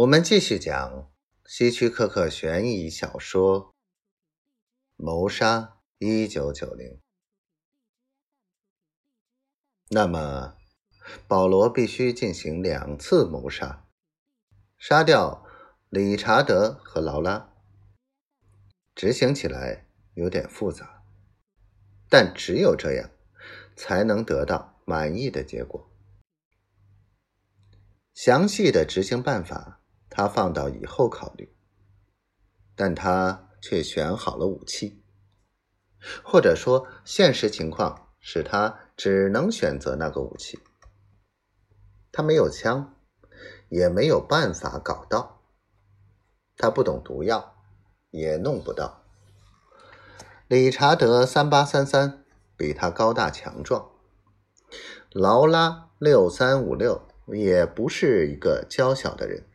我们继续讲希区柯克悬疑小说《谋杀一九九零》。那么，保罗必须进行两次谋杀，杀掉理查德和劳拉。执行起来有点复杂，但只有这样，才能得到满意的结果。详细的执行办法。他放到以后考虑，但他却选好了武器，或者说，现实情况使他只能选择那个武器。他没有枪，也没有办法搞到。他不懂毒药，也弄不到。理查德三八三三比他高大强壮，劳拉六三五六也不是一个娇小的人。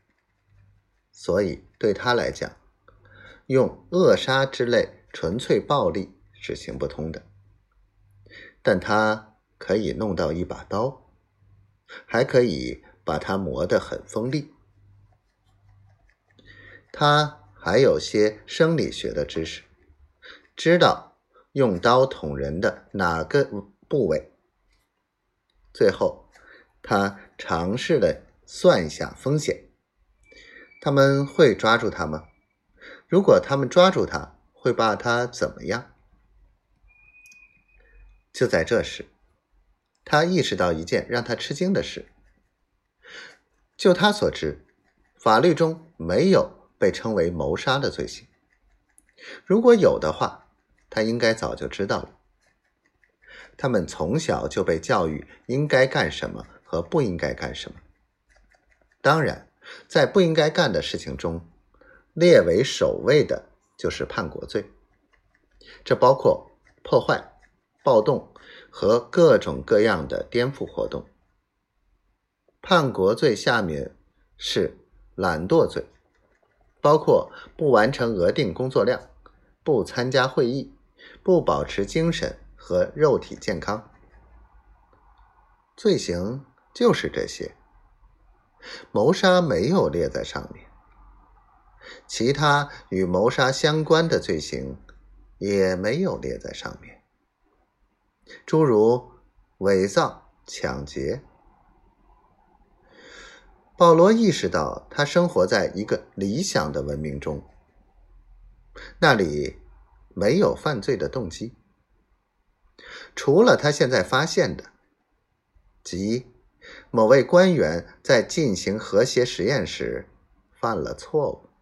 所以，对他来讲，用扼杀之类纯粹暴力是行不通的。但他可以弄到一把刀，还可以把它磨得很锋利。他还有些生理学的知识，知道用刀捅人的哪个部位。最后，他尝试了算一下风险。他们会抓住他吗？如果他们抓住他，会把他怎么样？就在这时，他意识到一件让他吃惊的事：就他所知，法律中没有被称为谋杀的罪行。如果有的话，他应该早就知道了。他们从小就被教育应该干什么和不应该干什么。当然。在不应该干的事情中，列为首位的就是叛国罪。这包括破坏、暴动和各种各样的颠覆活动。叛国罪下面是懒惰罪，包括不完成额定工作量、不参加会议、不保持精神和肉体健康。罪行就是这些。谋杀没有列在上面，其他与谋杀相关的罪行也没有列在上面，诸如伪造、抢劫。保罗意识到，他生活在一个理想的文明中，那里没有犯罪的动机，除了他现在发现的，即。某位官员在进行和谐实验时犯了错误。